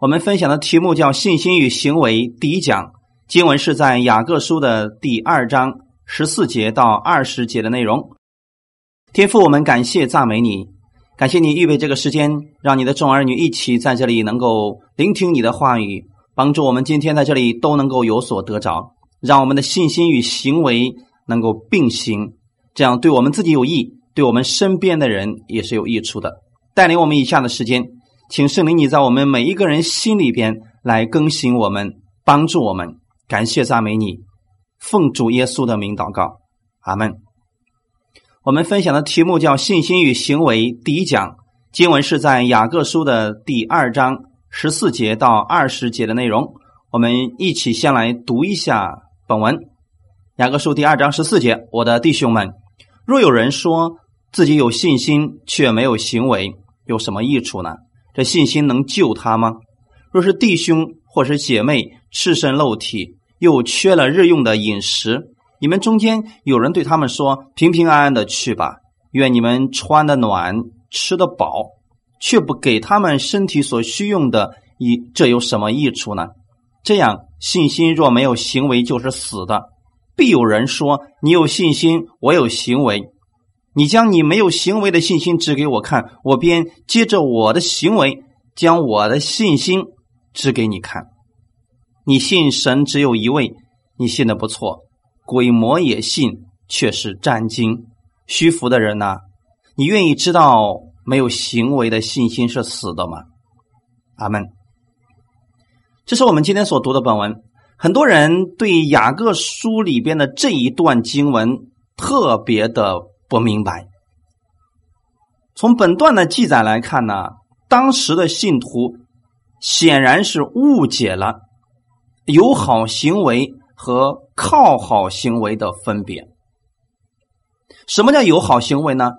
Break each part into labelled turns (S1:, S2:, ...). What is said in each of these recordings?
S1: 我们分享的题目叫“信心与行为”。第一讲经文是在雅各书的第二章十四节到二十节的内容。天父，我们感谢赞美你，感谢你预备这个时间，让你的众儿女一起在这里能够聆听你的话语，帮助我们今天在这里都能够有所得着，让我们的信心与行为能够并行，这样对我们自己有益，对我们身边的人也是有益处的。带领我们以下的时间。请圣灵，你在我们每一个人心里边来更新我们，帮助我们。感谢赞美你，奉主耶稣的名祷告，阿门。我们分享的题目叫“信心与行为”。第一讲经文是在雅各书的第二章十四节到二十节的内容。我们一起先来读一下本文。雅各书第二章十四节：我的弟兄们，若有人说自己有信心却没有行为，有什么益处呢？这信心能救他吗？若是弟兄或是姐妹赤身露体，又缺了日用的饮食，你们中间有人对他们说：“平平安安的去吧，愿你们穿的暖，吃的饱，却不给他们身体所需用的，以这有什么益处呢？”这样信心若没有行为，就是死的。必有人说：“你有信心，我有行为。”你将你没有行为的信心指给我看，我便接着我的行为，将我的信心指给你看。你信神只有一位，你信的不错，鬼魔也信，却是战惊虚浮的人呐。你愿意知道没有行为的信心是死的吗？阿门。这是我们今天所读的本文。很多人对雅各书里边的这一段经文特别的。不明白。从本段的记载来看呢，当时的信徒显然是误解了友好行为和靠好行为的分别。什么叫友好行为呢？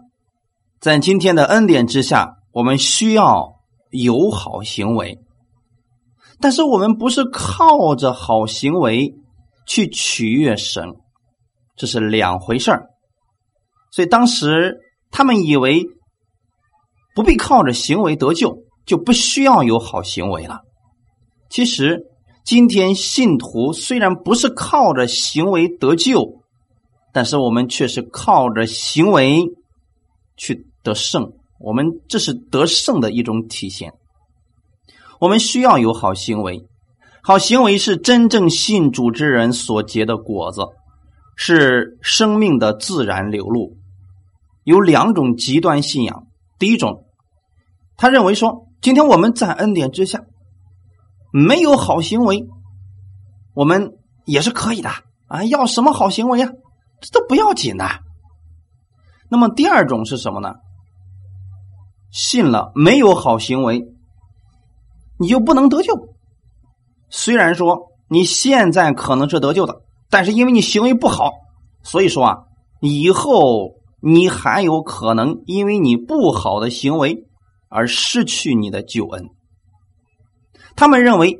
S1: 在今天的恩典之下，我们需要友好行为，但是我们不是靠着好行为去取悦神，这是两回事儿。所以当时他们以为不必靠着行为得救，就不需要有好行为了。其实今天信徒虽然不是靠着行为得救，但是我们却是靠着行为去得胜。我们这是得胜的一种体现。我们需要有好行为，好行为是真正信主之人所结的果子，是生命的自然流露。有两种极端信仰。第一种，他认为说，今天我们在恩典之下，没有好行为，我们也是可以的啊！要什么好行为呀？这都不要紧的。那么第二种是什么呢？信了没有好行为，你就不能得救。虽然说你现在可能是得救的，但是因为你行为不好，所以说啊，以后。你还有可能因为你不好的行为而失去你的救恩。他们认为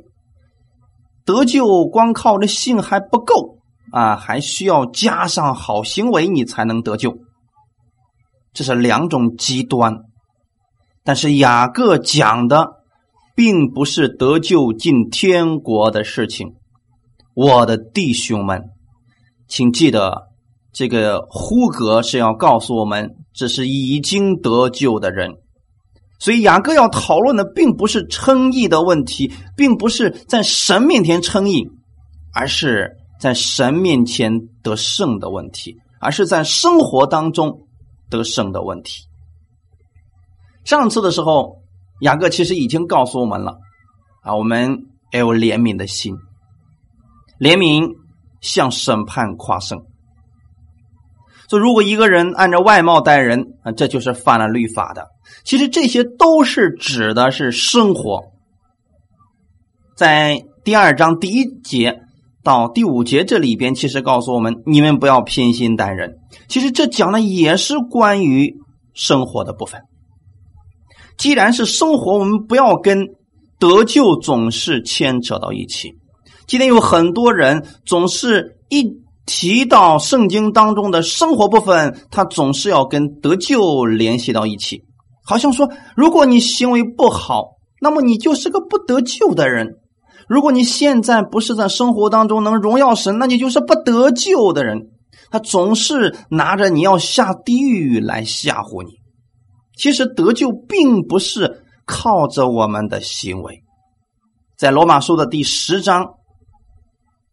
S1: 得救光靠着信还不够啊，还需要加上好行为，你才能得救。这是两种极端。但是雅各讲的并不是得救进天国的事情，我的弟兄们，请记得。这个呼格是要告诉我们，这是已经得救的人，所以雅各要讨论的并不是称义的问题，并不是在神面前称义，而是在神面前得胜的问题，而是在生活当中得胜的问题。上次的时候，雅各其实已经告诉我们了啊，我们要有怜悯的心，怜悯向审判夸胜。就，如果一个人按照外貌待人啊，这就是犯了律法的。其实这些都是指的是生活。在第二章第一节到第五节这里边，其实告诉我们，你们不要偏心待人。其实这讲的也是关于生活的部分。既然是生活，我们不要跟得救总是牵扯到一起。今天有很多人总是一。提到圣经当中的生活部分，他总是要跟得救联系到一起，好像说，如果你行为不好，那么你就是个不得救的人。如果你现在不是在生活当中能荣耀神，那你就是不得救的人。他总是拿着你要下地狱来吓唬你。其实得救并不是靠着我们的行为，在罗马书的第十章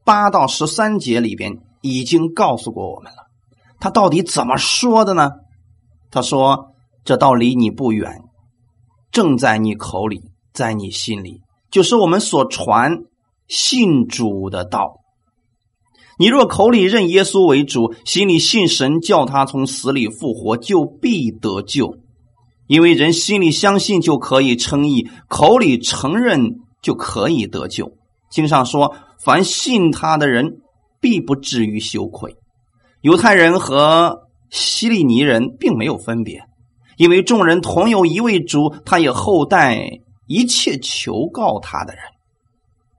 S1: 八到十三节里边已经告诉过我们了。他到底怎么说的呢？他说：“这道离你不远，正在你口里，在你心里，就是我们所传信主的道。你若口里认耶稣为主，心里信神叫他从死里复活，就必得救。”因为人心里相信就可以称义，口里承认就可以得救。经上说：“凡信他的人，必不至于羞愧。”犹太人和希利尼人并没有分别，因为众人同有一位主，他也厚待一切求告他的人。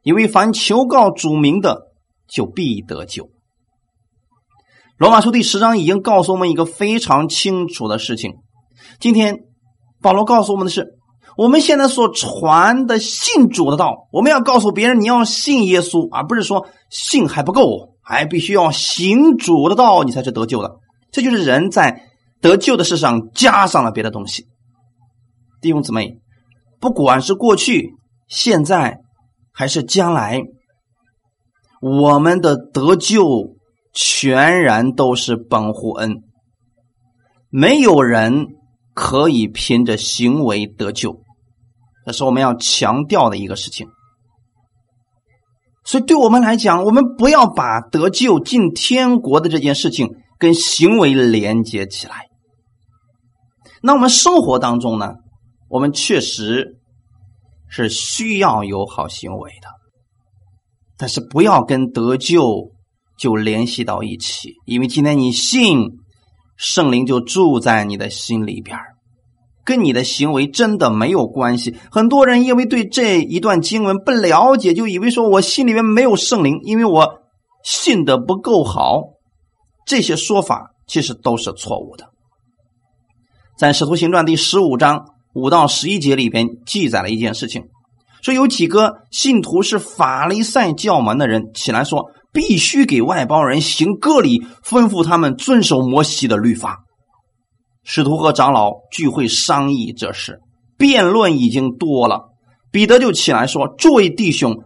S1: 因为凡求告主名的，就必得救。罗马书第十章已经告诉我们一个非常清楚的事情，今天。保罗告诉我们的是，我们现在所传的信主的道，我们要告诉别人，你要信耶稣，而不是说信还不够，还必须要行主的道，你才是得救的。这就是人在得救的事上加上了别的东西。弟兄姊妹，不管是过去、现在还是将来，我们的得救全然都是本乎恩，没有人。可以凭着行为得救，这是我们要强调的一个事情。所以，对我们来讲，我们不要把得救进天国的这件事情跟行为连接起来。那我们生活当中呢，我们确实是需要有好行为的，但是不要跟得救就联系到一起，因为今天你信。圣灵就住在你的心里边跟你的行为真的没有关系。很多人因为对这一段经文不了解，就以为说我心里面没有圣灵，因为我信的不够好。这些说法其实都是错误的。在《使徒行传》第十五章五到十一节里边记载了一件事情，说有几个信徒是法利赛教门的人起来说。必须给外邦人行割礼，吩咐他们遵守摩西的律法。使徒和长老聚会商议这事，辩论已经多了。彼得就起来说：“诸位弟兄，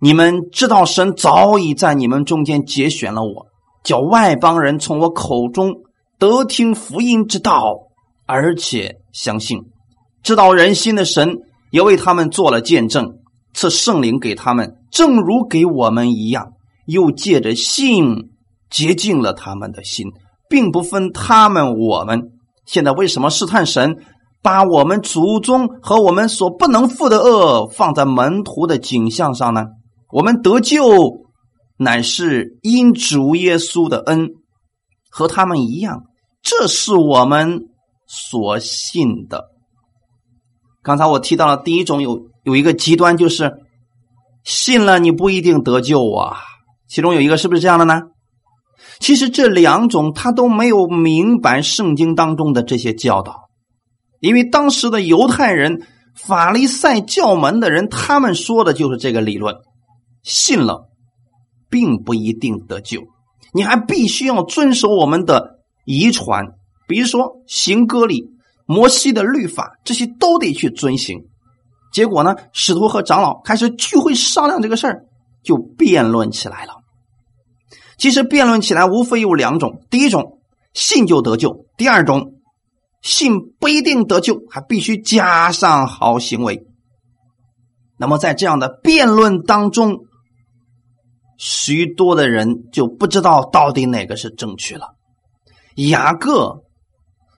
S1: 你们知道神早已在你们中间节选了我，叫外邦人从我口中得听福音之道，而且相信。知道人心的神也为他们做了见证，赐圣灵给他们，正如给我们一样。”又借着信洁净了他们的心，并不分他们我们。现在为什么试探神，把我们祖宗和我们所不能负的恶放在门徒的景象上呢？我们得救乃是因主耶稣的恩，和他们一样。这是我们所信的。刚才我提到了第一种，有有一个极端，就是信了你不一定得救啊。其中有一个是不是这样的呢？其实这两种他都没有明白圣经当中的这些教导，因为当时的犹太人、法利赛教门的人，他们说的就是这个理论：信了并不一定得救，你还必须要遵守我们的遗传，比如说行割礼、摩西的律法，这些都得去遵行。结果呢，使徒和长老开始聚会商量这个事儿，就辩论起来了。其实辩论起来无非有两种：第一种信就得救；第二种信不一定得救，还必须加上好行为。那么在这样的辩论当中，许多的人就不知道到底哪个是正确了。雅各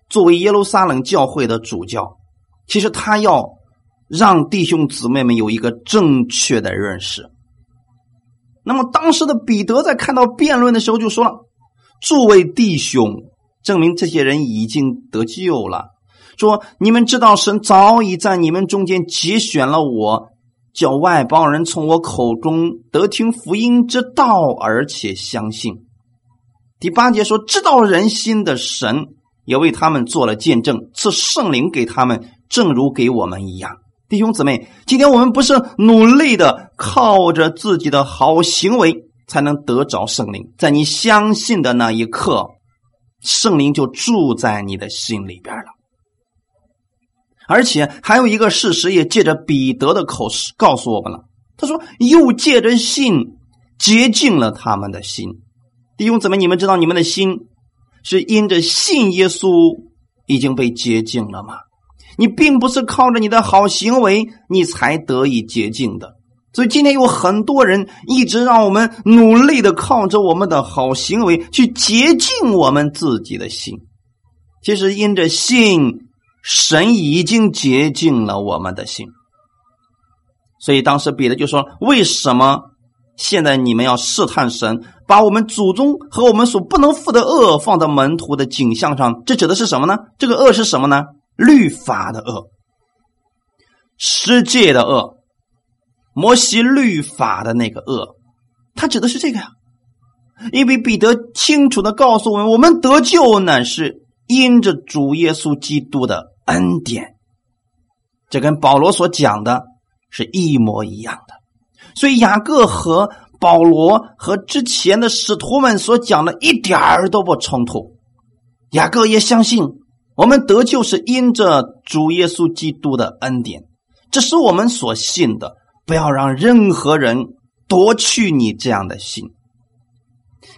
S1: 作为耶路撒冷教会的主教，其实他要让弟兄姊妹们有一个正确的认识。那么，当时的彼得在看到辩论的时候就说了：“诸位弟兄，证明这些人已经得救了。说你们知道，神早已在你们中间节选了我，叫外邦人从我口中得听福音之道，而且相信。”第八节说：“知道人心的神也为他们做了见证，赐圣灵给他们，正如给我们一样。”弟兄姊妹，今天我们不是努力的靠着自己的好行为才能得着圣灵，在你相信的那一刻，圣灵就住在你的心里边了。而且还有一个事实，也借着彼得的口告诉我们了。他说：“又借着信洁净了他们的心。”弟兄姊妹，你们知道你们的心是因着信耶稣已经被洁净了吗？你并不是靠着你的好行为你才得以洁净的。所以今天有很多人一直让我们努力的靠着我们的好行为去洁净我们自己的心。其实因着信。神已经洁净了我们的心，所以当时彼得就说：“为什么现在你们要试探神，把我们祖宗和我们所不能负的恶放在门徒的景象上？这指的是什么呢？这个恶是什么呢？律法的恶，世界的恶，摩西律法的那个恶，他指的是这个呀。因为彼得清楚的告诉我们，我们得救乃是因着主耶稣基督的。”恩典，这跟保罗所讲的是一模一样的，所以雅各和保罗和之前的使徒们所讲的一点儿都不冲突。雅各也相信，我们得救是因着主耶稣基督的恩典，这是我们所信的。不要让任何人夺去你这样的心。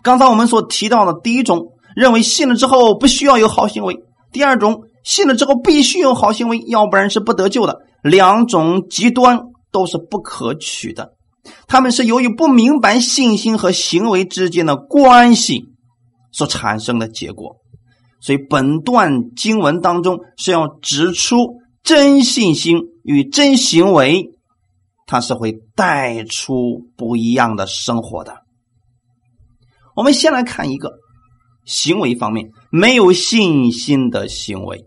S1: 刚才我们所提到的第一种，认为信了之后不需要有好行为；第二种。信了之后必须有好行为，要不然是不得救的。两种极端都是不可取的，他们是由于不明白信心和行为之间的关系所产生的结果。所以本段经文当中是要指出真信心与真行为，它是会带出不一样的生活的。我们先来看一个行为方面，没有信心的行为。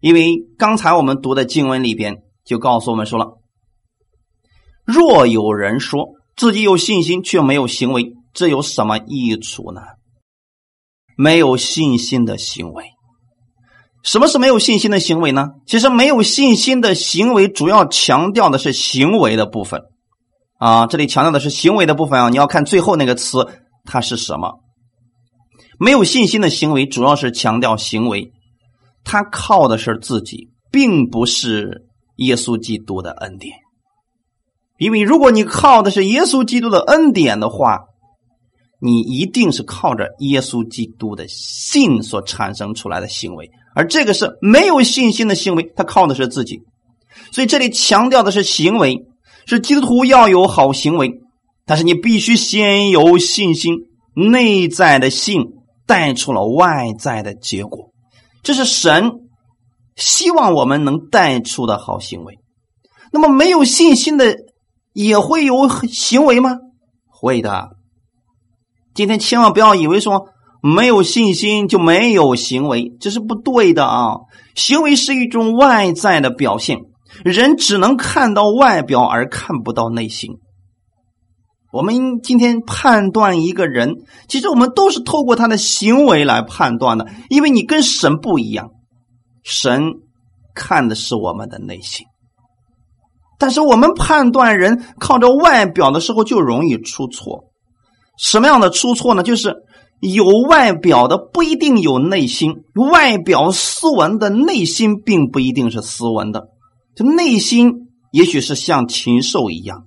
S1: 因为刚才我们读的经文里边就告诉我们说了：若有人说自己有信心却没有行为，这有什么益处呢？没有信心的行为，什么是没有信心的行为呢？其实没有信心的行为主要强调的是行为的部分啊，这里强调的是行为的部分啊，你要看最后那个词它是什么？没有信心的行为主要是强调行为。他靠的是自己，并不是耶稣基督的恩典。因为如果你靠的是耶稣基督的恩典的话，你一定是靠着耶稣基督的信所产生出来的行为，而这个是没有信心的行为。他靠的是自己，所以这里强调的是行为，是基督徒要有好行为，但是你必须先有信心，内在的信带出了外在的结果。这是神希望我们能带出的好行为。那么，没有信心的也会有行为吗？会的。今天千万不要以为说没有信心就没有行为，这是不对的啊！行为是一种外在的表现，人只能看到外表而看不到内心。我们今天判断一个人，其实我们都是透过他的行为来判断的，因为你跟神不一样，神看的是我们的内心。但是我们判断人靠着外表的时候，就容易出错。什么样的出错呢？就是有外表的不一定有内心，外表斯文的内心并不一定是斯文的，这内心也许是像禽兽一样。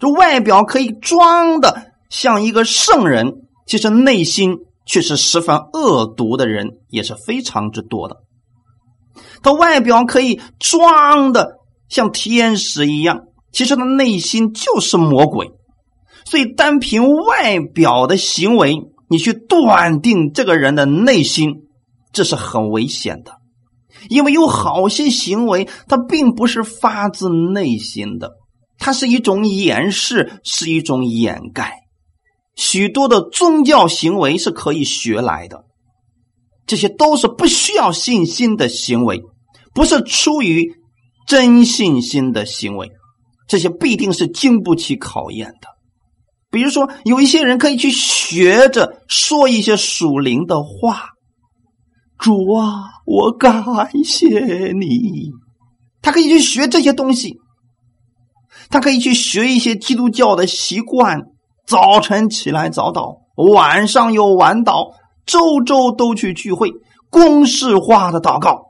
S1: 这外表可以装的像一个圣人，其实内心却是十分恶毒的人，也是非常之多的。他外表可以装的像天使一样，其实他内心就是魔鬼。所以单凭外表的行为，你去断定这个人的内心，这是很危险的。因为有好些行为，它并不是发自内心的。它是一种掩饰，是一种掩盖。许多的宗教行为是可以学来的，这些都是不需要信心的行为，不是出于真信心的行为，这些必定是经不起考验的。比如说，有一些人可以去学着说一些属灵的话：“主啊，我感谢你。”他可以去学这些东西，他可以去学一些基督教的习惯，早晨起来早祷，晚上又晚祷，周周都去聚会，公式化的祷告。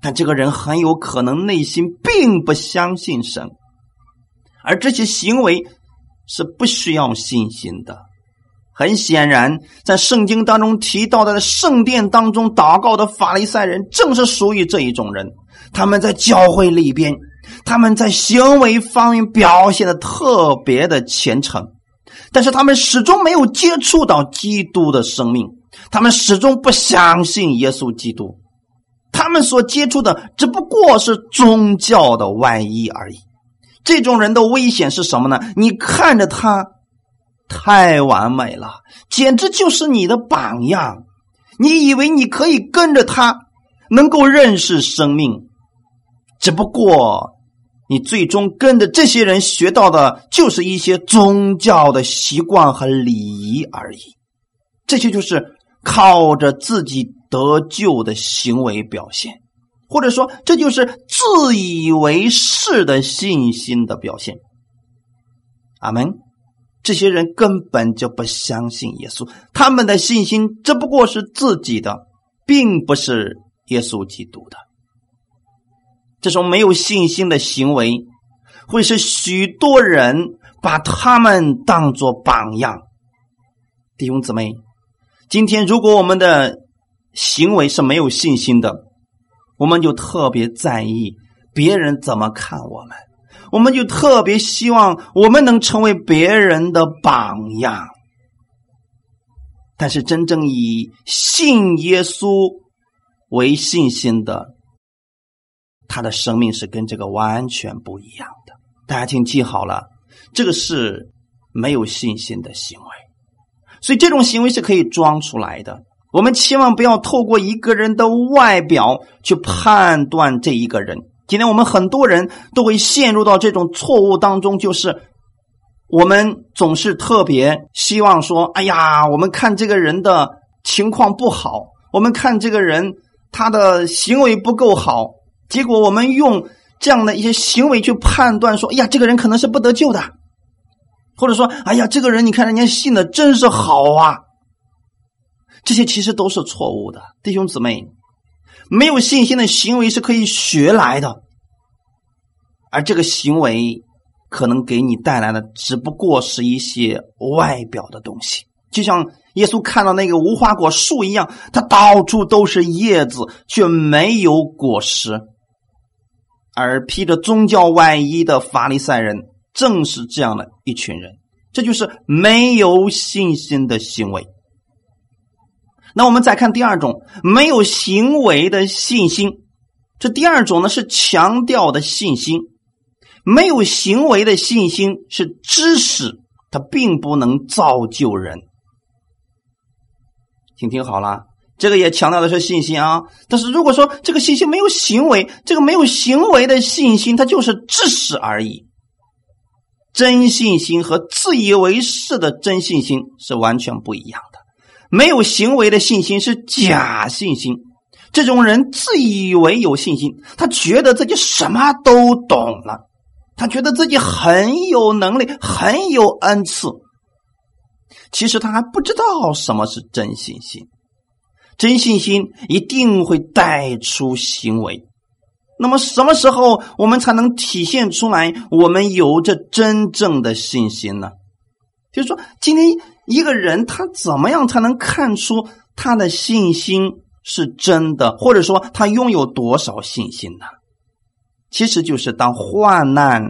S1: 但这个人很有可能内心并不相信神，而这些行为是不需要信心的。很显然，在圣经当中提到的圣殿当中祷告的法利赛人，正是属于这一种人。他们在教会里边，他们在行为方面表现的特别的虔诚，但是他们始终没有接触到基督的生命，他们始终不相信耶稣基督。他们所接触的只不过是宗教的外衣而已。这种人的危险是什么呢？你看着他太完美了，简直就是你的榜样。你以为你可以跟着他，能够认识生命？只不过你最终跟着这些人学到的，就是一些宗教的习惯和礼仪而已。这些就是靠着自己。得救的行为表现，或者说这就是自以为是的信心的表现。阿门。这些人根本就不相信耶稣，他们的信心只不过是自己的，并不是耶稣基督的。这种没有信心的行为，会使许多人把他们当作榜样。弟兄姊妹，今天如果我们的行为是没有信心的，我们就特别在意别人怎么看我们，我们就特别希望我们能成为别人的榜样。但是真正以信耶稣为信心的，他的生命是跟这个完全不一样的。大家请记好了，这个是没有信心的行为，所以这种行为是可以装出来的。我们千万不要透过一个人的外表去判断这一个人。今天我们很多人都会陷入到这种错误当中，就是我们总是特别希望说：“哎呀，我们看这个人的情况不好，我们看这个人他的行为不够好，结果我们用这样的一些行为去判断说：‘哎呀，这个人可能是不得救的。’或者说：‘哎呀，这个人你看人家信的真是好啊。’”这些其实都是错误的，弟兄姊妹，没有信心的行为是可以学来的，而这个行为可能给你带来的只不过是一些外表的东西，就像耶稣看到那个无花果树一样，它到处都是叶子，却没有果实。而披着宗教外衣的法利赛人正是这样的一群人，这就是没有信心的行为。那我们再看第二种没有行为的信心，这第二种呢是强调的信心，没有行为的信心是知识，它并不能造就人。请听好了，这个也强调的是信心啊。但是如果说这个信心没有行为，这个没有行为的信心，它就是知识而已。真信心和自以为是的真信心是完全不一样。没有行为的信心是假信心。这种人自以为有信心，他觉得自己什么都懂了，他觉得自己很有能力，很有恩赐。其实他还不知道什么是真信心。真信心一定会带出行为。那么什么时候我们才能体现出来我们有着真正的信心呢？就是说，今天。一个人他怎么样才能看出他的信心是真的，或者说他拥有多少信心呢？其实就是当患难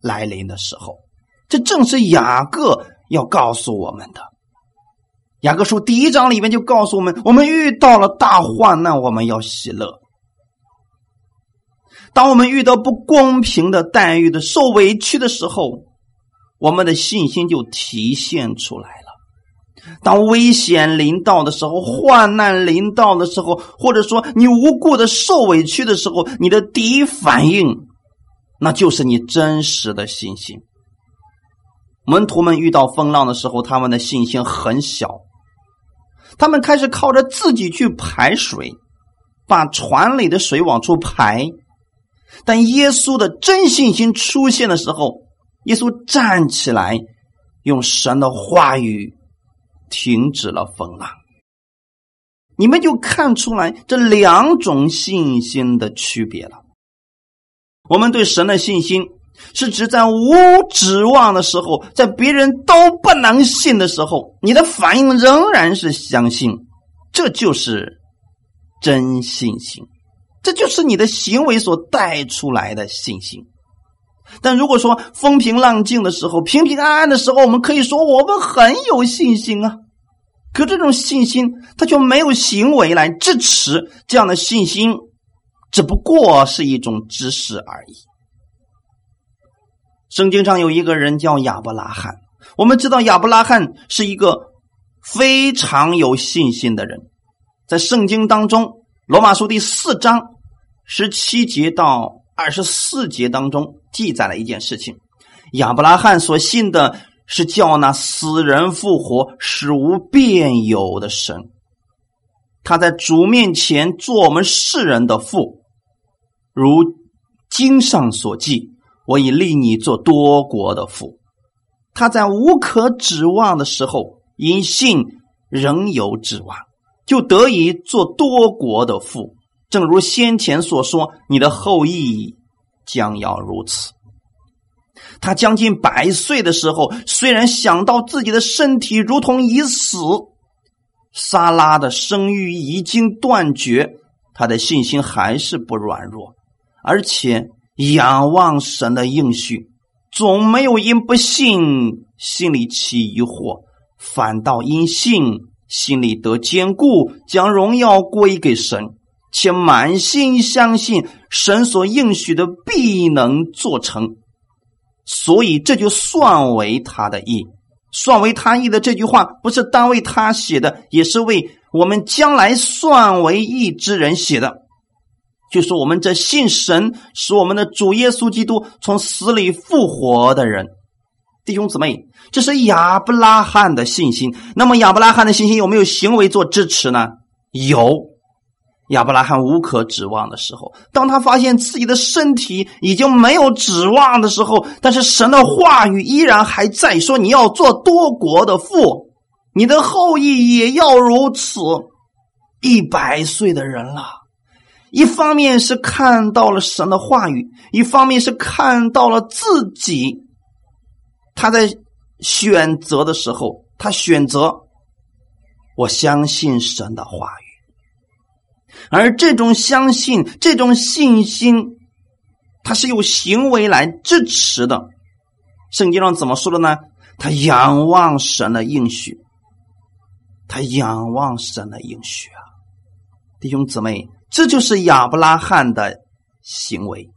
S1: 来临的时候，这正是雅各要告诉我们的。雅各书第一章里面就告诉我们：我们遇到了大患难，我们要喜乐；当我们遇到不公平的待遇的、受委屈的时候。我们的信心就体现出来了。当危险临到的时候，患难临到的时候，或者说你无故的受委屈的时候，你的第一反应，那就是你真实的信心。门徒们遇到风浪的时候，他们的信心很小，他们开始靠着自己去排水，把船里的水往出排。但耶稣的真信心出现的时候，耶稣站起来，用神的话语停止了风浪。你们就看出来这两种信心的区别了。我们对神的信心，是指在无指望的时候，在别人都不能信的时候，你的反应仍然是相信，这就是真信心，这就是你的行为所带出来的信心。但如果说风平浪静的时候，平平安安的时候，我们可以说我们很有信心啊。可这种信心，它却没有行为来支持这样的信心。只不过是一种知识而已。圣经上有一个人叫亚伯拉罕，我们知道亚伯拉罕是一个非常有信心的人。在圣经当中，《罗马书》第四章十七节到二十四节当中记载了一件事情：亚伯拉罕所信的是叫那死人复活、使无变有的神。他在主面前做我们世人的父。如经上所记，我已立你做多国的父。他在无可指望的时候，因信仍有指望，就得以做多国的父。正如先前所说，你的后裔将要如此。他将近百岁的时候，虽然想到自己的身体如同已死，莎拉的生育已经断绝，他的信心还是不软弱。而且仰望神的应许，总没有因不信心里起疑惑，反倒因信心里得坚固，将荣耀归给神，且满心相信神所应许的必能做成，所以这就算为他的意，算为他意的这句话，不是单为他写的，也是为我们将来算为义之人写的。就是我们这信神，使我们的主耶稣基督从死里复活的人，弟兄姊妹，这是亚伯拉罕的信心。那么亚伯拉罕的信心有没有行为做支持呢？有。亚伯拉罕无可指望的时候，当他发现自己的身体已经没有指望的时候，但是神的话语依然还在，说你要做多国的父，你的后裔也要如此。一百岁的人了。一方面是看到了神的话语，一方面是看到了自己。他在选择的时候，他选择我相信神的话语，而这种相信、这种信心，它是有行为来支持的。圣经上怎么说的呢？他仰望神的应许，他仰望神的应许啊，弟兄姊妹。这就是亚伯拉罕的行为。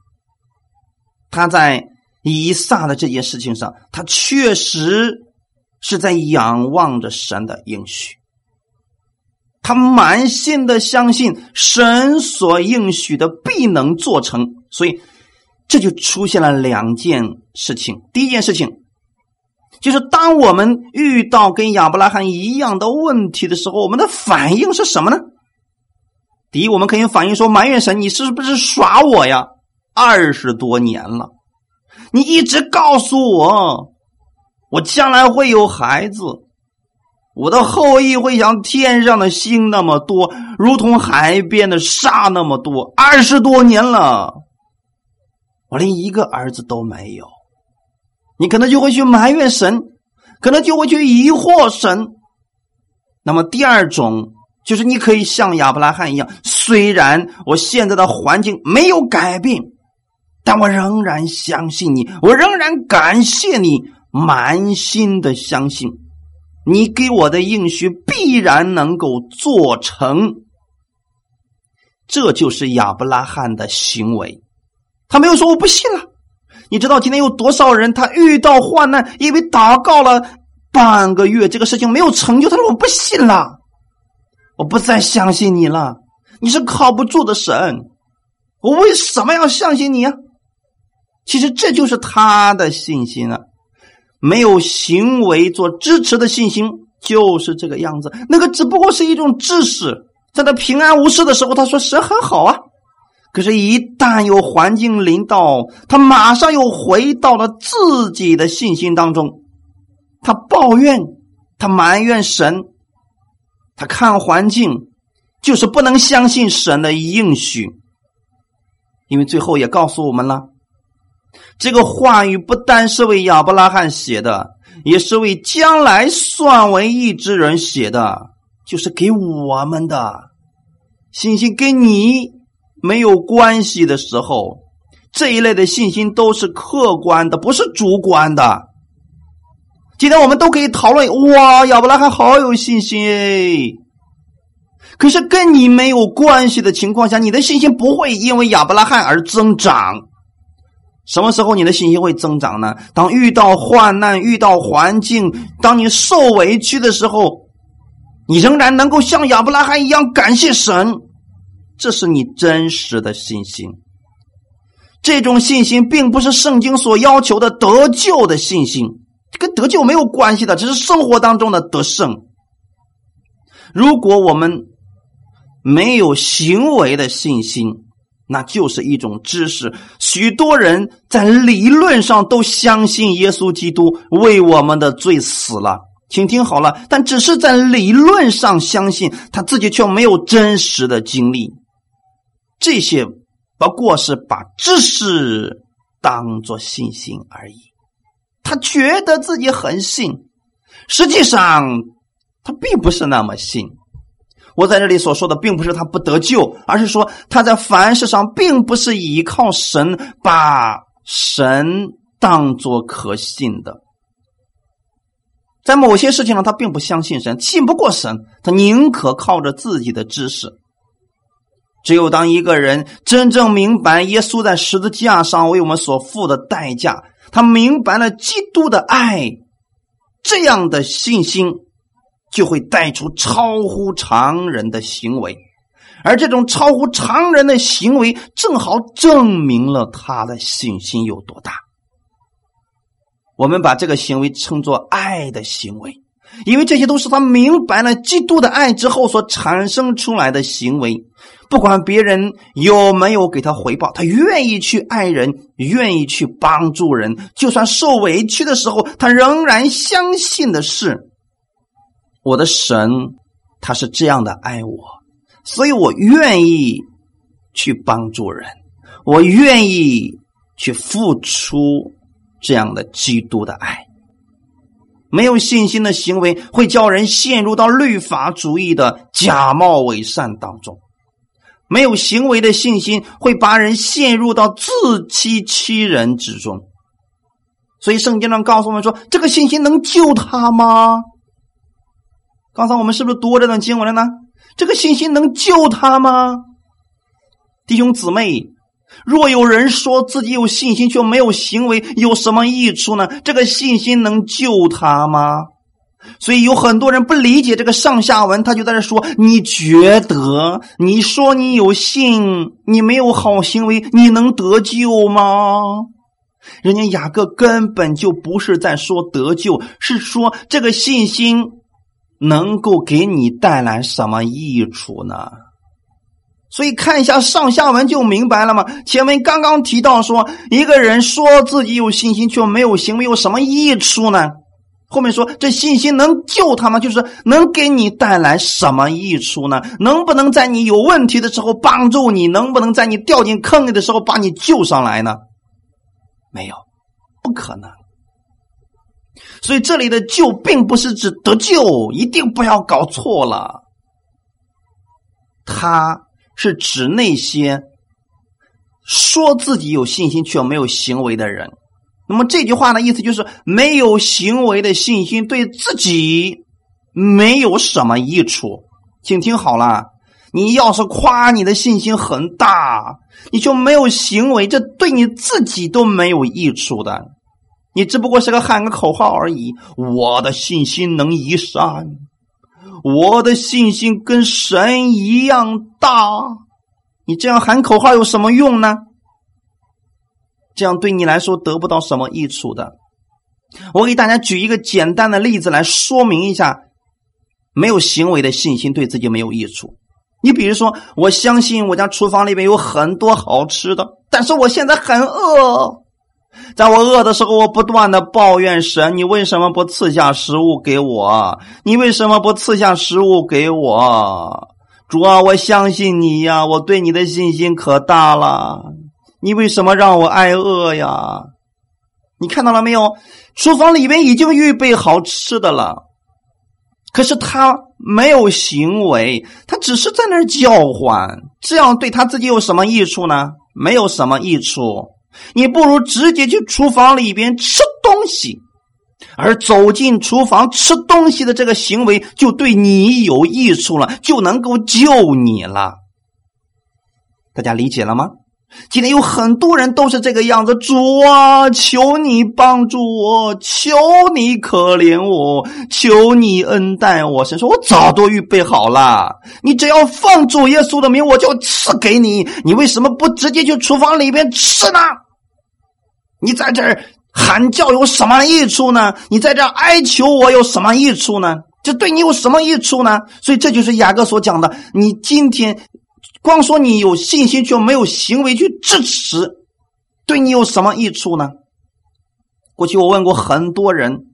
S1: 他在以撒的这件事情上，他确实是在仰望着神的应许。他满心的相信神所应许的必能做成，所以这就出现了两件事情。第一件事情就是，当我们遇到跟亚伯拉罕一样的问题的时候，我们的反应是什么呢？第一，我们可以反映说埋怨神，你是不是耍我呀？二十多年了，你一直告诉我，我将来会有孩子，我的后裔会像天上的星那么多，如同海边的沙那么多。二十多年了，我连一个儿子都没有，你可能就会去埋怨神，可能就会去疑惑神。那么第二种。就是你可以像亚伯拉罕一样，虽然我现在的环境没有改变，但我仍然相信你，我仍然感谢你，满心的相信你给我的应许必然能够做成。这就是亚伯拉罕的行为，他没有说我不信了。你知道今天有多少人他遇到患难，因为祷告了半个月，这个事情没有成就，他说我不信了。我不再相信你了，你是靠不住的神，我为什么要相信你啊？其实这就是他的信心啊，没有行为做支持的信心就是这个样子。那个只不过是一种知识，在他平安无事的时候，他说神很好啊。可是，一旦有环境临到，他马上又回到了自己的信心当中。他抱怨，他埋怨神，他看环境，就是不能相信神的应许。因为最后也告诉我们了，这个话语不单是为亚伯拉罕写的，也是为将来算为义之人写的，就是给我们的信心，跟你。没有关系的时候，这一类的信心都是客观的，不是主观的。今天我们都可以讨论，哇，亚伯拉罕好有信心哎。可是跟你没有关系的情况下，你的信心不会因为亚伯拉罕而增长。什么时候你的信心会增长呢？当遇到患难、遇到环境、当你受委屈的时候，你仍然能够像亚伯拉罕一样感谢神。这是你真实的信心，这种信心并不是圣经所要求的得救的信心，跟得救没有关系的，只是生活当中的得胜。如果我们没有行为的信心，那就是一种知识。许多人在理论上都相信耶稣基督为我们的罪死了，请听好了，但只是在理论上相信，他自己却没有真实的经历。这些不过是把知识当做信心而已。他觉得自己很信，实际上他并不是那么信。我在这里所说的，并不是他不得救，而是说他在凡事上并不是依靠神，把神当做可信的。在某些事情上，他并不相信神，信不过神，他宁可靠着自己的知识。只有当一个人真正明白耶稣在十字架上为我们所付的代价，他明白了基督的爱，这样的信心就会带出超乎常人的行为，而这种超乎常人的行为，正好证明了他的信心有多大。我们把这个行为称作爱的行为，因为这些都是他明白了基督的爱之后所产生出来的行为。不管别人有没有给他回报，他愿意去爱人，愿意去帮助人。就算受委屈的时候，他仍然相信的是我的神，他是这样的爱我，所以我愿意去帮助人，我愿意去付出这样的基督的爱。没有信心的行为，会叫人陷入到律法主义的假冒伪善当中。没有行为的信心会把人陷入到自欺欺人之中，所以圣经上告诉我们说：“这个信心能救他吗？”刚才我们是不是读过这段经文了呢？这个信心能救他吗？弟兄姊妹，若有人说自己有信心却没有行为，有什么益处呢？这个信心能救他吗？所以有很多人不理解这个上下文，他就在这说：“你觉得你说你有信，你没有好行为，你能得救吗？”人家雅各根本就不是在说得救，是说这个信心能够给你带来什么益处呢？所以看一下上下文就明白了吗？前面刚刚提到说，一个人说自己有信心却没有行为，有什么益处呢？后面说这信心能救他吗？就是能给你带来什么益处呢？能不能在你有问题的时候帮助你？能不能在你掉进坑里的时候把你救上来呢？没有，不可能。所以这里的救并不是指得救，一定不要搞错了。他是指那些说自己有信心却没有行为的人。那么这句话的意思就是，没有行为的信心对自己没有什么益处。请听好了，你要是夸你的信心很大，你就没有行为，这对你自己都没有益处的。你只不过是个喊个口号而已。我的信心能移山，我的信心跟神一样大。你这样喊口号有什么用呢？这样对你来说得不到什么益处的。我给大家举一个简单的例子来说明一下，没有行为的信心对自己没有益处。你比如说，我相信我家厨房里面有很多好吃的，但是我现在很饿。在我饿的时候，我不断的抱怨神：“你为什么不赐下食物给我？你为什么不赐下食物给我？”主啊，我相信你呀，我对你的信心可大了。你为什么让我挨饿呀？你看到了没有？厨房里边已经预备好吃的了，可是他没有行为，他只是在那儿叫唤，这样对他自己有什么益处呢？没有什么益处。你不如直接去厨房里边吃东西，而走进厨房吃东西的这个行为就对你有益处了，就能够救你了。大家理解了吗？今天有很多人都是这个样子，主啊，求你帮助我，求你可怜我，求你恩待我。神说：“我早都预备好了，你只要放主耶稣的名，我就赐给你。你为什么不直接去厨房里边吃呢？你在这儿喊叫有什么益处呢？你在这哀求我有什么益处呢？这对你有什么益处呢？所以这就是雅各所讲的，你今天。”光说你有信心，却没有行为去支持，对你有什么益处呢？过去我问过很多人，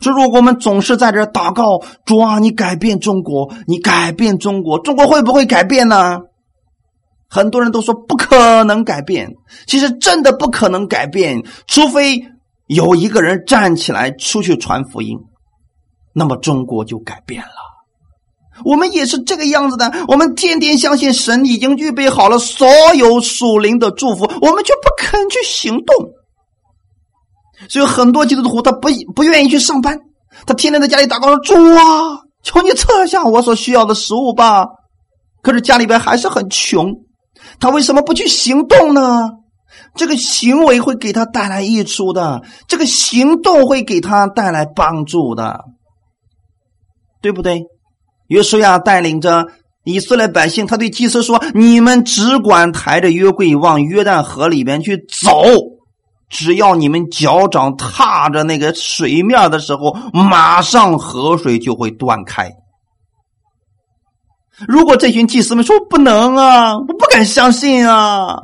S1: 说如果我们总是在这祷告，主啊，你改变中国，你改变中国，中国会不会改变呢？很多人都说不可能改变。其实真的不可能改变，除非有一个人站起来出去传福音，那么中国就改变了。我们也是这个样子的，我们天天相信神已经预备好了所有属灵的祝福，我们却不肯去行动。所以很多基督徒他不不愿意去上班，他天天在家里祷告说：“主啊，求你测下我所需要的食物吧。”可是家里边还是很穷，他为什么不去行动呢？这个行为会给他带来益处的，这个行动会给他带来帮助的，对不对？约书亚带领着以色列百姓，他对祭司说：“你们只管抬着约柜往约旦河里边去走，只要你们脚掌踏着那个水面的时候，马上河水就会断开。”如果这群祭司们说不能啊，我不敢相信啊，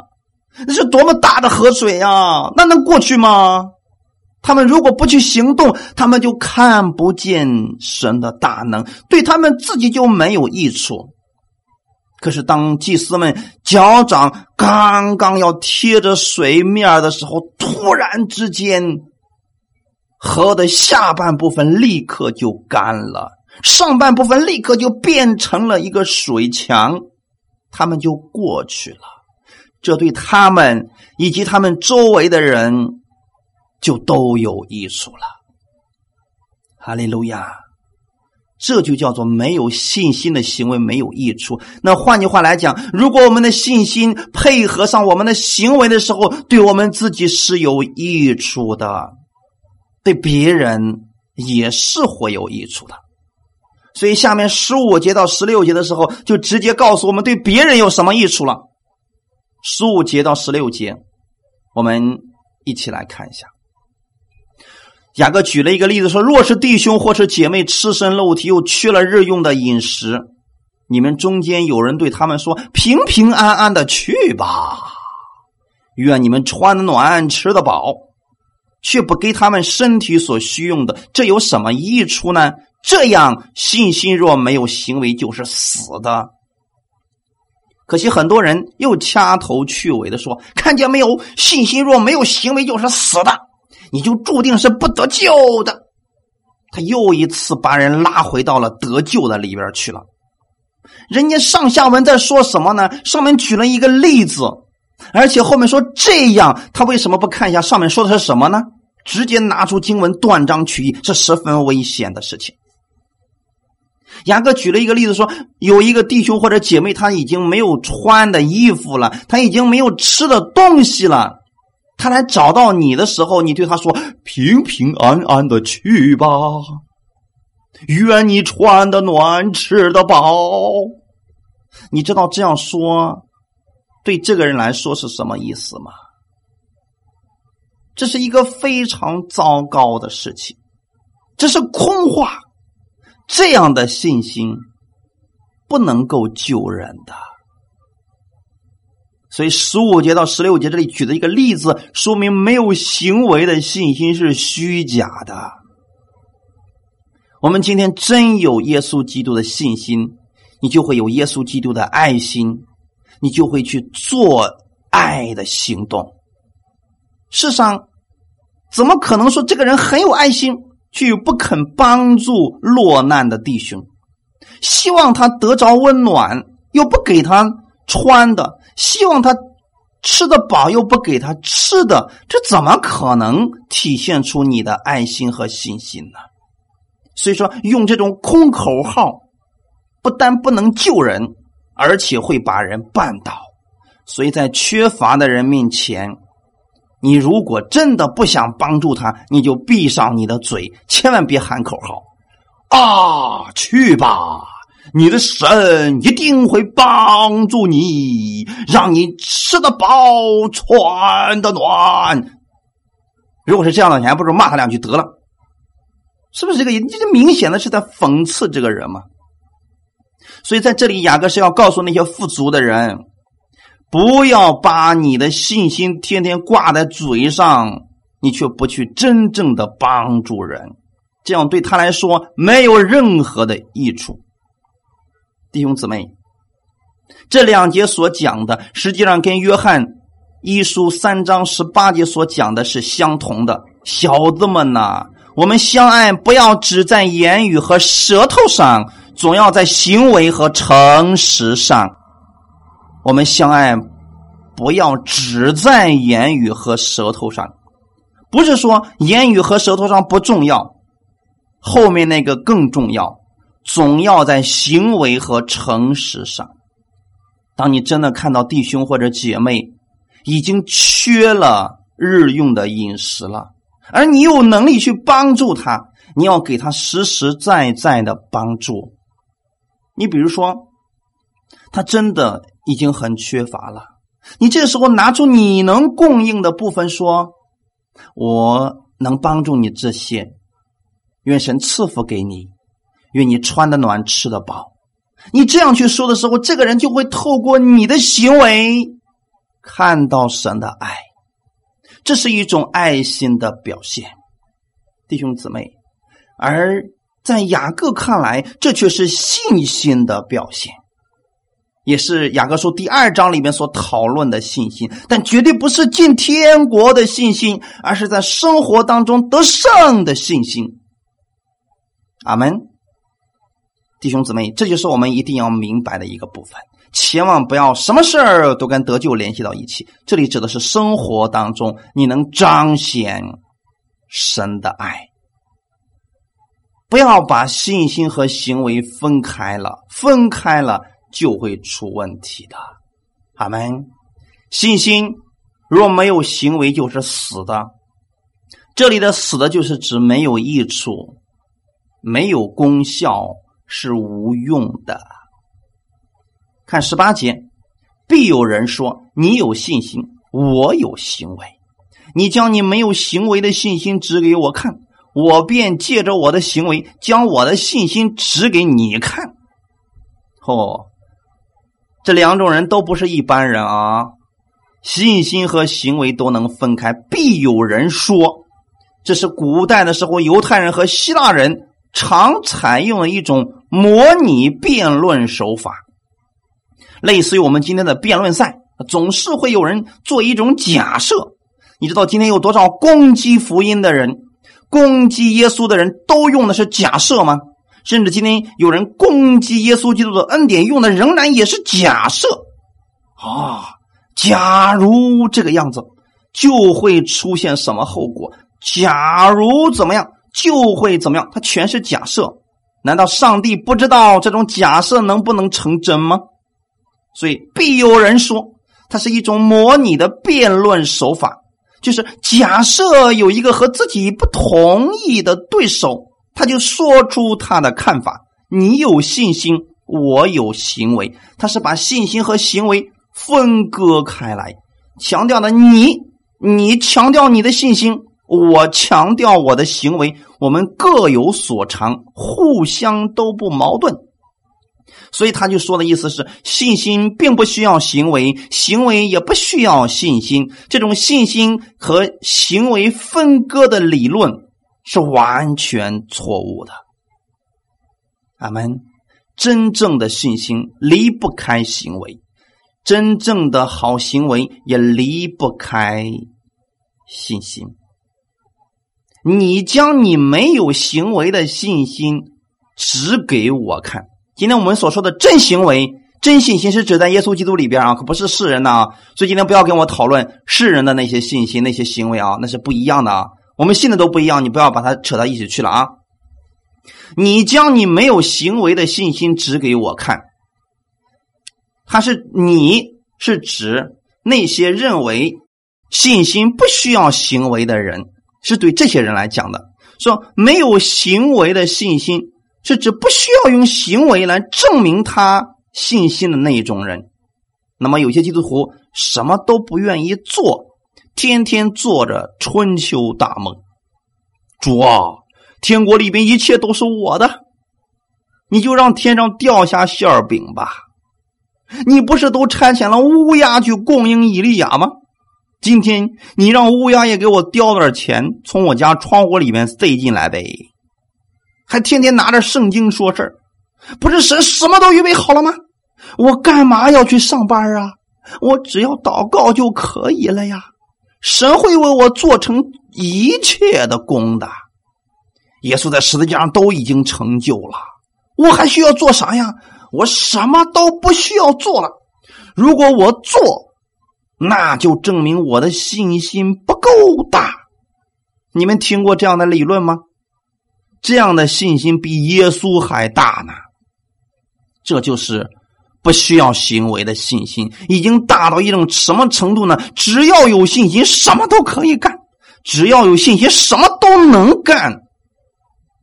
S1: 那是多么大的河水啊，那能过去吗？他们如果不去行动，他们就看不见神的大能，对他们自己就没有益处。可是当祭司们脚掌刚刚要贴着水面的时候，突然之间，河的下半部分立刻就干了，上半部分立刻就变成了一个水墙，他们就过去了。这对他们以及他们周围的人。就都有益处了，哈利路亚！这就叫做没有信心的行为没有益处。那换句话来讲，如果我们的信心配合上我们的行为的时候，对我们自己是有益处的，对别人也是会有益处的。所以下面十五节到十六节的时候，就直接告诉我们对别人有什么益处了。十五节到十六节，我们一起来看一下。雅各举了一个例子说：“若是弟兄或是姐妹赤身露体，又缺了日用的饮食，你们中间有人对他们说：‘平平安安的去吧，愿你们穿暖，吃的饱，却不给他们身体所需用的，这有什么益处呢？’这样信心若没有行为，就是死的。可惜很多人又掐头去尾的说：‘看见没有？信心若没有行为，就是死的。’”你就注定是不得救的。他又一次把人拉回到了得救的里边去了。人家上下文在说什么呢？上面举了一个例子，而且后面说这样，他为什么不看一下上面说的是什么呢？直接拿出经文断章取义，是十分危险的事情。雅各举了一个例子说，有一个弟兄或者姐妹，他已经没有穿的衣服了，他已经没有吃的东西了。他来找到你的时候，你对他说：“平平安安的去吧，愿你穿的暖，吃的饱。”你知道这样说对这个人来说是什么意思吗？这是一个非常糟糕的事情，这是空话。这样的信心不能够救人的。所以十五节到十六节这里举的一个例子，说明没有行为的信心是虚假的。我们今天真有耶稣基督的信心，你就会有耶稣基督的爱心，你就会去做爱的行动。世上怎么可能说这个人很有爱心，却又不肯帮助落难的弟兄，希望他得着温暖，又不给他穿的？希望他吃的饱，又不给他吃的，这怎么可能体现出你的爱心和信心呢？所以说，用这种空口号，不但不能救人，而且会把人绊倒。所以在缺乏的人面前，你如果真的不想帮助他，你就闭上你的嘴，千万别喊口号啊！去吧。你的神一定会帮助你，让你吃得饱，穿得暖。如果是这样的，你还不如骂他两句得了，是不是这个？这这明显的是在讽刺这个人嘛。所以在这里，雅各是要告诉那些富足的人，不要把你的信心天天挂在嘴上，你却不去真正的帮助人，这样对他来说没有任何的益处。弟兄姊妹，这两节所讲的，实际上跟约翰一书三章十八节所讲的是相同的。小子们呐，我们相爱不要只在言语和舌头上，总要在行为和诚实上。我们相爱不要只在言语和舌头上，不是说言语和舌头上不重要，后面那个更重要。总要在行为和诚实上。当你真的看到弟兄或者姐妹已经缺了日用的饮食了，而你有能力去帮助他，你要给他实实在在的帮助。你比如说，他真的已经很缺乏了，你这时候拿出你能供应的部分，说：“我能帮助你这些，愿神赐福给你。”愿你穿的暖，吃的饱。你这样去说的时候，这个人就会透过你的行为看到神的爱，这是一种爱心的表现，弟兄姊妹。而在雅各看来，这却是信心的表现，也是雅各书第二章里面所讨论的信心，但绝对不是进天国的信心，而是在生活当中得胜的信心。阿门。弟兄姊妹，这就是我们一定要明白的一个部分，千万不要什么事儿都跟得救联系到一起。这里指的是生活当中你能彰显神的爱，不要把信心和行为分开了，分开了就会出问题的。阿门。信心若没有行为，就是死的。这里的死的，就是指没有益处，没有功效。是无用的。看十八节，必有人说：“你有信心，我有行为。你将你没有行为的信心指给我看，我便借着我的行为将我的信心指给你看。”哦，这两种人都不是一般人啊！信心和行为都能分开。必有人说，这是古代的时候犹太人和希腊人常采用的一种。模拟辩论手法，类似于我们今天的辩论赛，总是会有人做一种假设。你知道今天有多少攻击福音的人、攻击耶稣的人都用的是假设吗？甚至今天有人攻击耶稣基督的恩典，用的仍然也是假设。啊，假如这个样子，就会出现什么后果？假如怎么样，就会怎么样？它全是假设。难道上帝不知道这种假设能不能成真吗？所以必有人说，它是一种模拟的辩论手法，就是假设有一个和自己不同意的对手，他就说出他的看法。你有信心，我有行为，他是把信心和行为分割开来，强调的你，你强调你的信心。我强调我的行为，我们各有所长，互相都不矛盾。所以他就说的意思是，信心并不需要行为，行为也不需要信心。这种信心和行为分割的理论是完全错误的。阿门。真正的信心离不开行为，真正的好行为也离不开信心。你将你没有行为的信心指给我看。今天我们所说的真行为、真信心，是指在耶稣基督里边啊，可不是世人的啊。所以今天不要跟我讨论世人的那些信心、那些行为啊，那是不一样的啊。我们信的都不一样，你不要把它扯到一起去了啊。你将你没有行为的信心指给我看，他是你是指那些认为信心不需要行为的人，是对这些人来讲的。说没有行为的信心。是指不需要用行为来证明他信心的那一种人。那么有些基督徒什么都不愿意做，天天做着春秋大梦。主啊，天国里边一切都是我的，你就让天上掉下馅饼吧。你不是都差遣了乌鸦去供应以利亚吗？今天你让乌鸦也给我叼点钱，从我家窗户里面塞进来呗。还天天拿着圣经说事儿，不是神什么都预备好了吗？我干嘛要去上班啊？我只要祷告就可以了呀！神会为我做成一切的功的。耶稣在十字架上都已经成就了，我还需要做啥呀？我什么都不需要做了。如果我做，那就证明我的信心不够大。你们听过这样的理论吗？这样的信心比耶稣还大呢，这就是不需要行为的信心，已经大到一种什么程度呢？只要有信心，什么都可以干；只要有信心，什么都能干。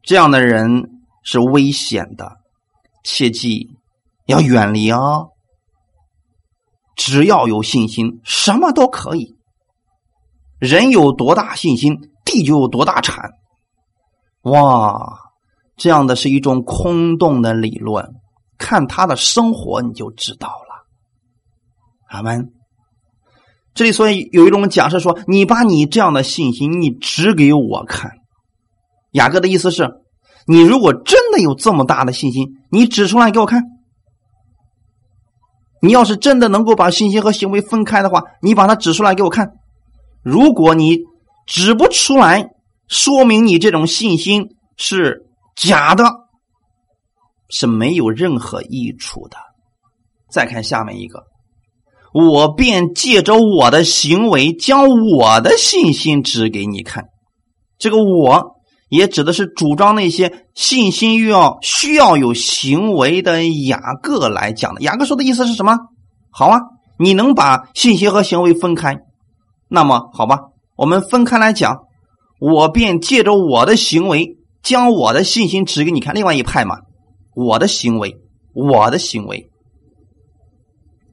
S1: 这样的人是危险的，切记要远离哦。只要有信心，什么都可以。人有多大信心，地就有多大产。哇，这样的是一种空洞的理论，看他的生活你就知道了。阿门。这里所以有一种假设说，你把你这样的信心，你指给我看。雅各的意思是，你如果真的有这么大的信心，你指出来给我看。你要是真的能够把信心和行为分开的话，你把它指出来给我看。如果你指不出来，说明你这种信心是假的，是没有任何益处的。再看下面一个，我便借着我的行为，将我的信心指给你看。这个“我”也指的是主张那些信心又要需要有行为的雅各来讲的。雅各说的意思是什么？好啊，你能把信心和行为分开，那么好吧，我们分开来讲。我便借着我的行为，将我的信心指给你看。另外一派嘛，我的行为，我的行为，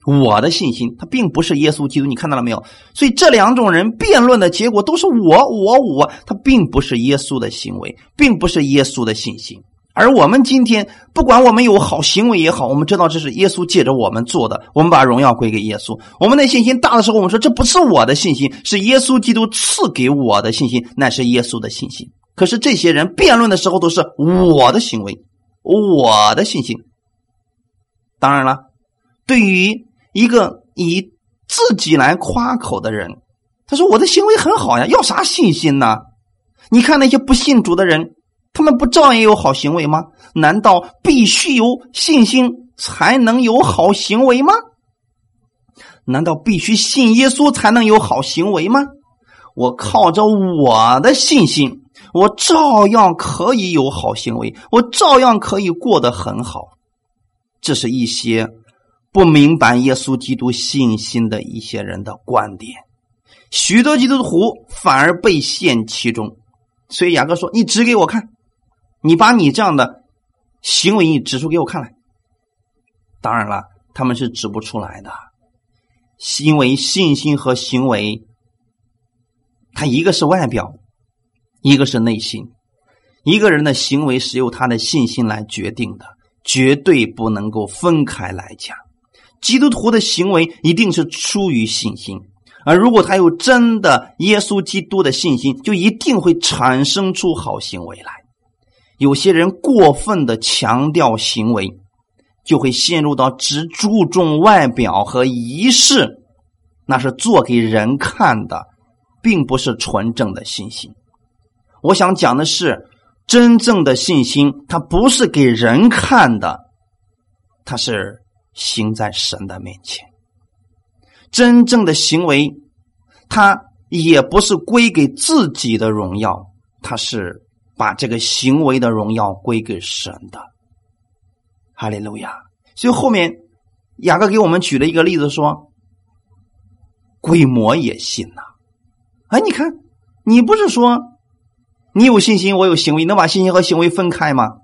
S1: 我的信心，它并不是耶稣基督。你看到了没有？所以这两种人辩论的结果都是我，我，我，他并不是耶稣的行为，并不是耶稣的信心。而我们今天，不管我们有好行为也好，我们知道这是耶稣借着我们做的，我们把荣耀归给耶稣。我们的信心大的时候，我们说这不是我的信心，是耶稣基督赐给我的信心，那是耶稣的信心。可是这些人辩论的时候都是我的行为，我的信心。当然了，对于一个以自己来夸口的人，他说我的行为很好呀，要啥信心呢？你看那些不信主的人。他们不照样有好行为吗？难道必须有信心才能有好行为吗？难道必须信耶稣才能有好行为吗？我靠着我的信心，我照样可以有好行为，我照样可以过得很好。这是一些不明白耶稣基督信心的一些人的观点，许多基督徒反而被陷其中。所以雅各说：“你指给我看。”你把你这样的行为你指出给我看来，当然了，他们是指不出来的，因为信心和行为，它一个是外表，一个是内心。一个人的行为是由他的信心来决定的，绝对不能够分开来讲。基督徒的行为一定是出于信心，而如果他有真的耶稣基督的信心，就一定会产生出好行为来。有些人过分的强调行为，就会陷入到只注重外表和仪式，那是做给人看的，并不是纯正的信心。我想讲的是，真正的信心，它不是给人看的，它是。行在神的面前，真正的行为，他也不是归给自己的荣耀，他是把这个行为的荣耀归给神的。哈利路亚！所以后面雅各给我们举了一个例子，说鬼魔也信呐。哎，你看，你不是说你有信心，我有行为，能把信心和行为分开吗？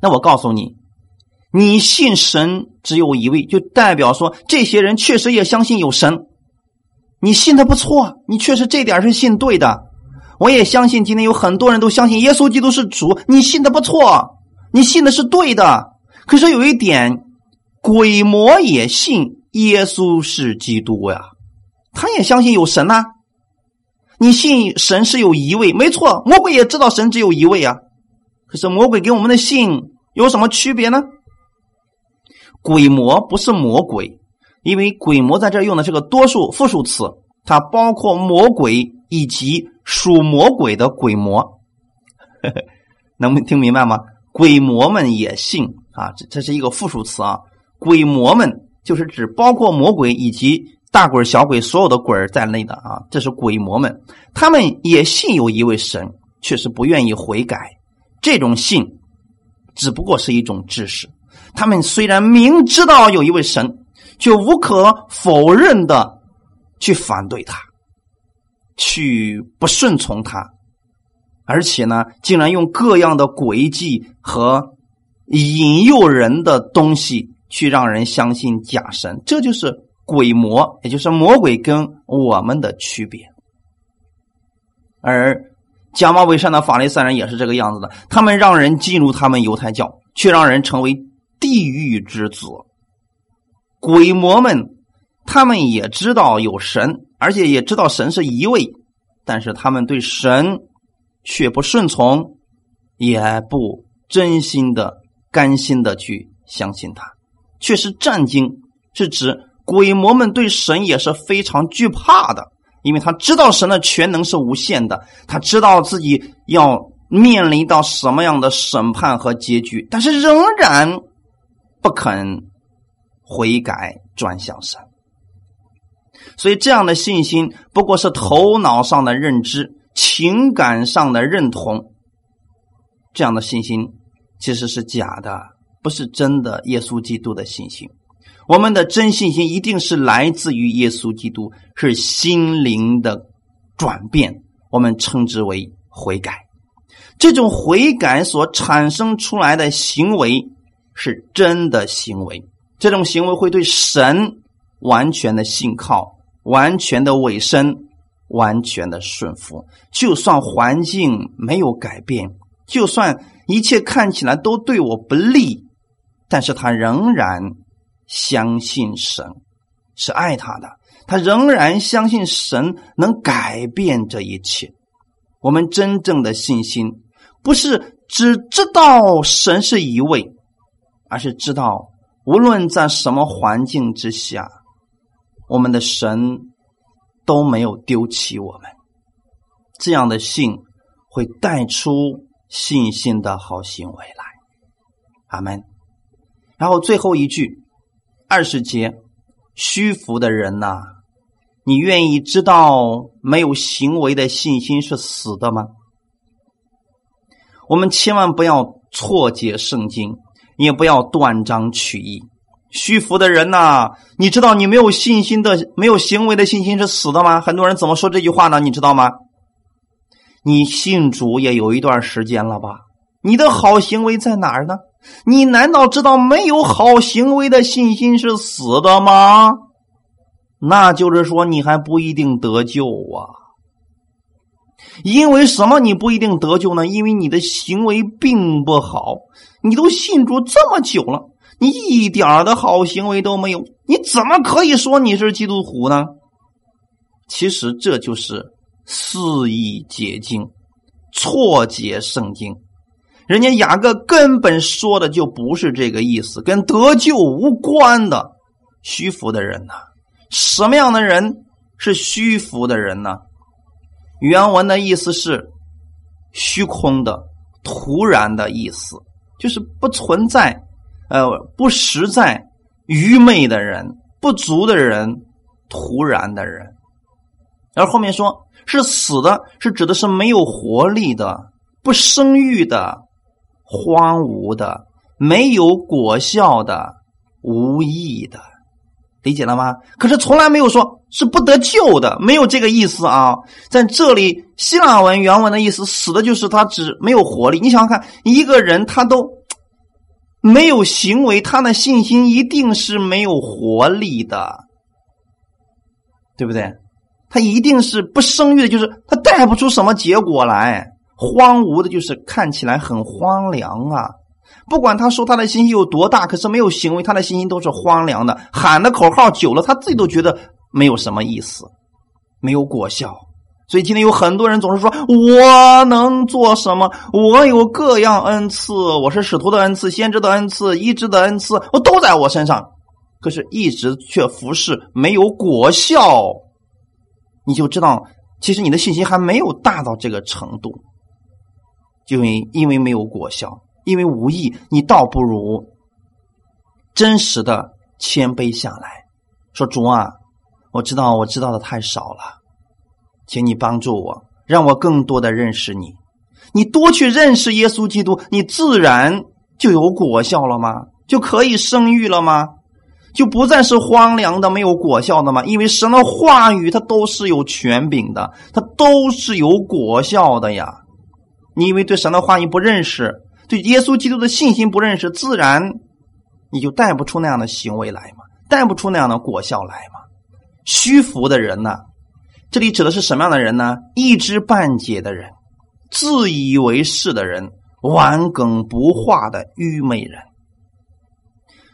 S1: 那我告诉你。你信神只有一位，就代表说这些人确实也相信有神。你信的不错，你确实这点是信对的。我也相信今天有很多人都相信耶稣基督是主，你信的不错，你信的是对的。可是有一点，鬼魔也信耶稣是基督呀，他也相信有神呐。你信神是有一位，没错，魔鬼也知道神只有一位啊。可是魔鬼跟我们的信有什么区别呢？鬼魔不是魔鬼，因为鬼魔在这用的是个多数复数词，它包括魔鬼以及属魔鬼的鬼魔，能听明白吗？鬼魔们也信啊，这这是一个复数词啊。鬼魔们就是指包括魔鬼以及大鬼、小鬼所有的鬼在内的啊，这是鬼魔们，他们也信有一位神，却是不愿意悔改。这种信只不过是一种知识。他们虽然明知道有一位神，却无可否认的去反对他，去不顺从他，而且呢，竟然用各样的诡计和引诱人的东西去让人相信假神。这就是鬼魔，也就是魔鬼跟我们的区别。而假冒伪善的法利赛人也是这个样子的，他们让人进入他们犹太教，却让人成为。地狱之子，鬼魔们，他们也知道有神，而且也知道神是一位，但是他们对神却不顺从，也不真心的、甘心的去相信他。却是战惊，是指鬼魔们对神也是非常惧怕的，因为他知道神的全能是无限的，他知道自己要面临到什么样的审判和结局，但是仍然。不肯悔改转向神，所以这样的信心不过是头脑上的认知、情感上的认同。这样的信心其实是假的，不是真的。耶稣基督的信心，我们的真信心一定是来自于耶稣基督，是心灵的转变，我们称之为悔改。这种悔改所产生出来的行为。是真的行为，这种行为会对神完全的信靠，完全的委身，完全的顺服。就算环境没有改变，就算一切看起来都对我不利，但是他仍然相信神是爱他的，他仍然相信神能改变这一切。我们真正的信心，不是只知道神是一位。而是知道，无论在什么环境之下，我们的神都没有丢弃我们。这样的信会带出信心的好行为来。阿门。然后最后一句，二十节，虚浮的人呐，你愿意知道没有行为的信心是死的吗？我们千万不要错解圣经。你也不要断章取义，虚浮的人呐！你知道你没有信心的、没有行为的信心是死的吗？很多人怎么说这句话呢？你知道吗？你信主也有一段时间了吧？你的好行为在哪儿呢？你难道知道没有好行为的信心是死的吗？那就是说你还不一定得救啊！因为什么你不一定得救呢？因为你的行为并不好，你都信主这么久了，你一点的好行为都没有，你怎么可以说你是基督徒呢？其实这就是肆意解经、错解圣经。人家雅各根本说的就不是这个意思，跟得救无关的虚浮的人呢？什么样的人是虚浮的人呢？原文的意思是虚空的、突然的意思，就是不存在、呃不实在、愚昧的人、不足的人、突然的人。而后面说是死的，是指的是没有活力的、不生育的。荒芜的、没有果效的、无益的，理解了吗？可是从来没有说是不得救的，没有这个意思啊！在这里，希腊文原文的意思，死的就是他只没有活力。你想想看，一个人他都没有行为，他的信心一定是没有活力的，对不对？他一定是不生育的，就是他带不出什么结果来。荒芜的，就是看起来很荒凉啊！不管他说他的信心有多大，可是没有行为，他的信心都是荒凉的。喊的口号久了，他自己都觉得没有什么意思，没有果效。所以今天有很多人总是说：“我能做什么？我有各样恩赐，我是使徒的恩赐、先知的恩赐、医治的恩赐，我都在我身上。”可是，一直却服侍没有果效，你就知道，其实你的信心还没有大到这个程度。因为因为没有果效，因为无益，你倒不如真实的谦卑下来，说主啊，我知道我知道的太少了，请你帮助我，让我更多的认识你。你多去认识耶稣基督，你自然就有果效了吗？就可以生育了吗？就不再是荒凉的、没有果效的吗？因为神的话语它都是有权柄的，它都是有果效的呀。你因为对神的话语不认识，对耶稣基督的信心不认识，自然你就带不出那样的行为来嘛，带不出那样的果效来嘛。虚浮的人呢，这里指的是什么样的人呢？一知半解的人，自以为是的人，顽梗不化的愚昧人。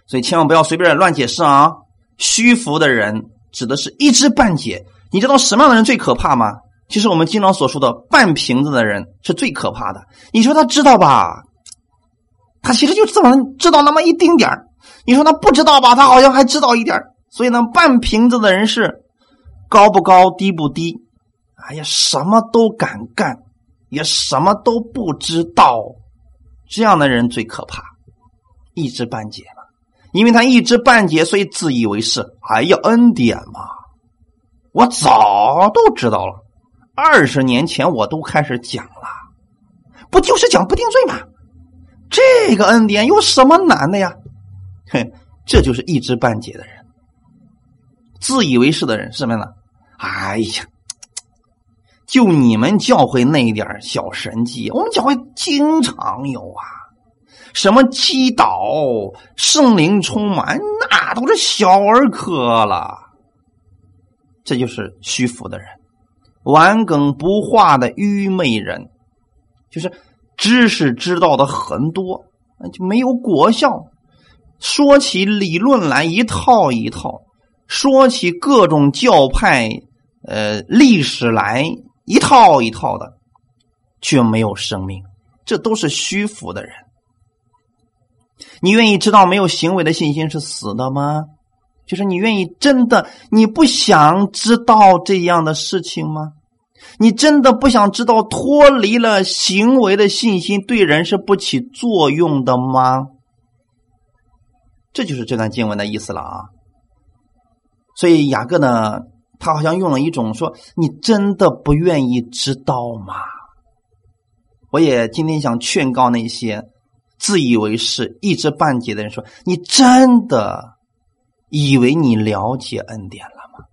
S1: 所以千万不要随便乱解释啊！虚浮的人指的是一知半解。你知道什么样的人最可怕吗？其实我们经常所说的半瓶子的人是最可怕的。你说他知道吧？他其实就这么知道那么一丁点你说他不知道吧？他好像还知道一点所以呢，半瓶子的人是高不高低不低？哎呀，什么都敢干，也什么都不知道。这样的人最可怕，一知半解嘛。因为他一知半解，所以自以为是。哎呀，恩典嘛，我早都知道了。二十年前我都开始讲了，不就是讲不定罪吗？这个恩典有什么难的呀？哼，这就是一知半解的人，自以为是的人是什么呢？哎呀，就你们教会那一点小神迹，我们教会经常有啊，什么击倒、圣灵充满，那都是小儿科了。这就是虚浮的人。顽梗不化的愚昧人，就是知识知道的很多，就没有果效。说起理论来一套一套，说起各种教派、呃历史来一套一套的，却没有生命。这都是虚浮的人。你愿意知道没有行为的信心是死的吗？就是你愿意真的，你不想知道这样的事情吗？你真的不想知道脱离了行为的信心对人是不起作用的吗？这就是这段经文的意思了啊！所以雅各呢，他好像用了一种说：“你真的不愿意知道吗？”我也今天想劝告那些自以为是、一知半解的人说：“你真的以为你了解恩典了吗？”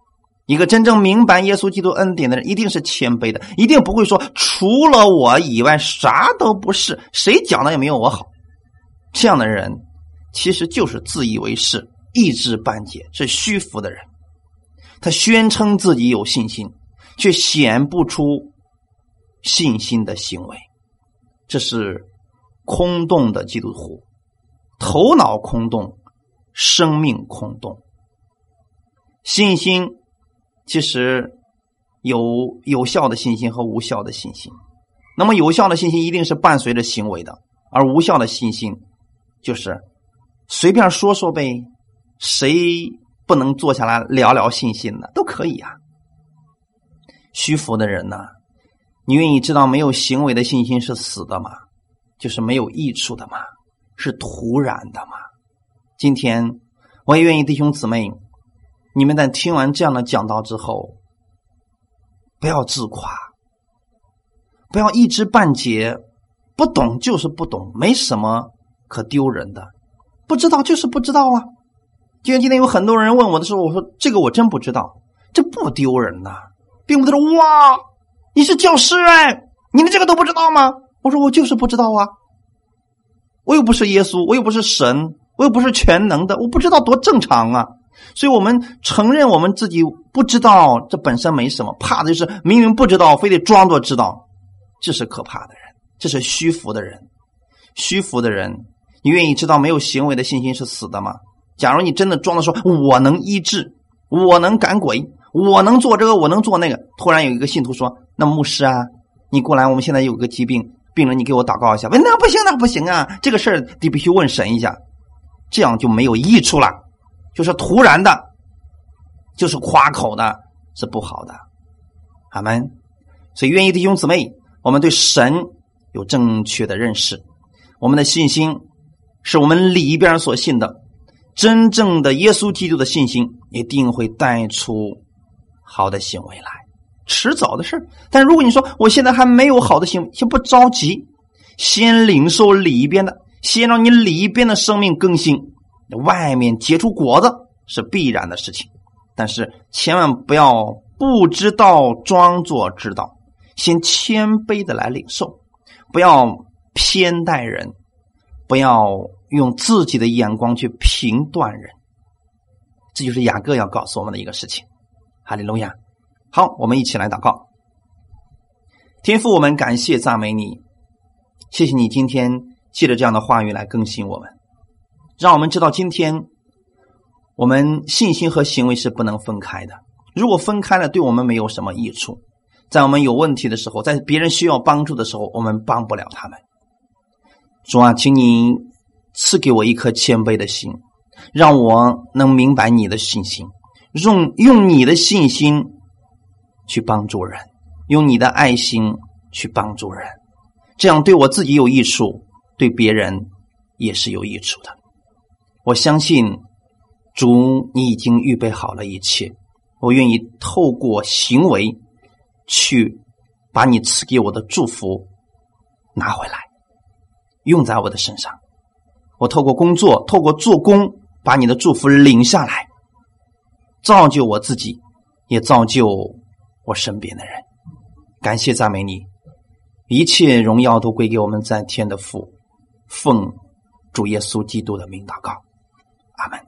S1: 一个真正明白耶稣基督恩典的人，一定是谦卑的，一定不会说除了我以外啥都不是，谁讲的也没有我好。这样的人其实就是自以为是、一知半解，是虚浮的人。他宣称自己有信心，却显不出信心的行为，这是空洞的基督徒，头脑空洞，生命空洞。信心其实有有效的信心和无效的信心。那么有效的信心一定是伴随着行为的，而无效的信心就是随便说说呗。谁不能坐下来聊聊信心的？都可以啊。虚浮的人呢？你愿意知道没有行为的信心是死的吗？就是没有益处的吗？是徒然的吗？今天我也愿意弟兄姊妹，你们在听完这样的讲道之后，不要自夸。不要一知半解，不懂就是不懂，没什么可丢人的。不知道就是不知道啊。就像今天有很多人问我的时候，我说这个我真不知道，这不丢人呐，并不是说哇，你是教师哎，你们这个都不知道吗？我说我就是不知道啊，我又不是耶稣，我又不是神，我又不是全能的，我不知道多正常啊。所以我们承认我们自己不知道，这本身没什么，怕的就是明明不知道，非得装作知道。这是可怕的人，这是虚浮的人。虚浮的人，你愿意知道没有行为的信心是死的吗？假如你真的装的说我能医治，我能赶鬼，我能做这个，我能做那个。突然有一个信徒说：“那牧师啊，你过来，我们现在有个疾病，病人你给我祷告一下。”那不行，那不行啊，这个事儿得必须问神一下，这样就没有益处了，就是突然的，就是夸口的，是不好的。阿门。所以，愿意弟兄姊妹。我们对神有正确的认识，我们的信心是我们里边所信的，真正的耶稣基督的信心一定会带出好的行为来，迟早的事但如果你说我现在还没有好的行为，先不着急，先领受里边的，先让你里边的生命更新，外面结出果子是必然的事情，但是千万不要不知道装作知道。先谦卑的来领受，不要偏待人，不要用自己的眼光去评断人，这就是雅各要告诉我们的一个事情。哈利路亚！好，我们一起来祷告。天父，我们感谢赞美你，谢谢你今天借着这样的话语来更新我们，让我们知道今天我们信心和行为是不能分开的。如果分开了，对我们没有什么益处。在我们有问题的时候，在别人需要帮助的时候，我们帮不了他们。主啊，请你赐给我一颗谦卑的心，让我能明白你的信心，用用你的信心去帮助人，用你的爱心去帮助人，这样对我自己有益处，对别人也是有益处的。我相信主，你已经预备好了一切，我愿意透过行为。去把你赐给我的祝福拿回来，用在我的身上。我透过工作，透过做工，把你的祝福领下来，造就我自己，也造就我身边的人。感谢赞美你，一切荣耀都归给我们在天的父，奉主耶稣基督的名祷告，阿门。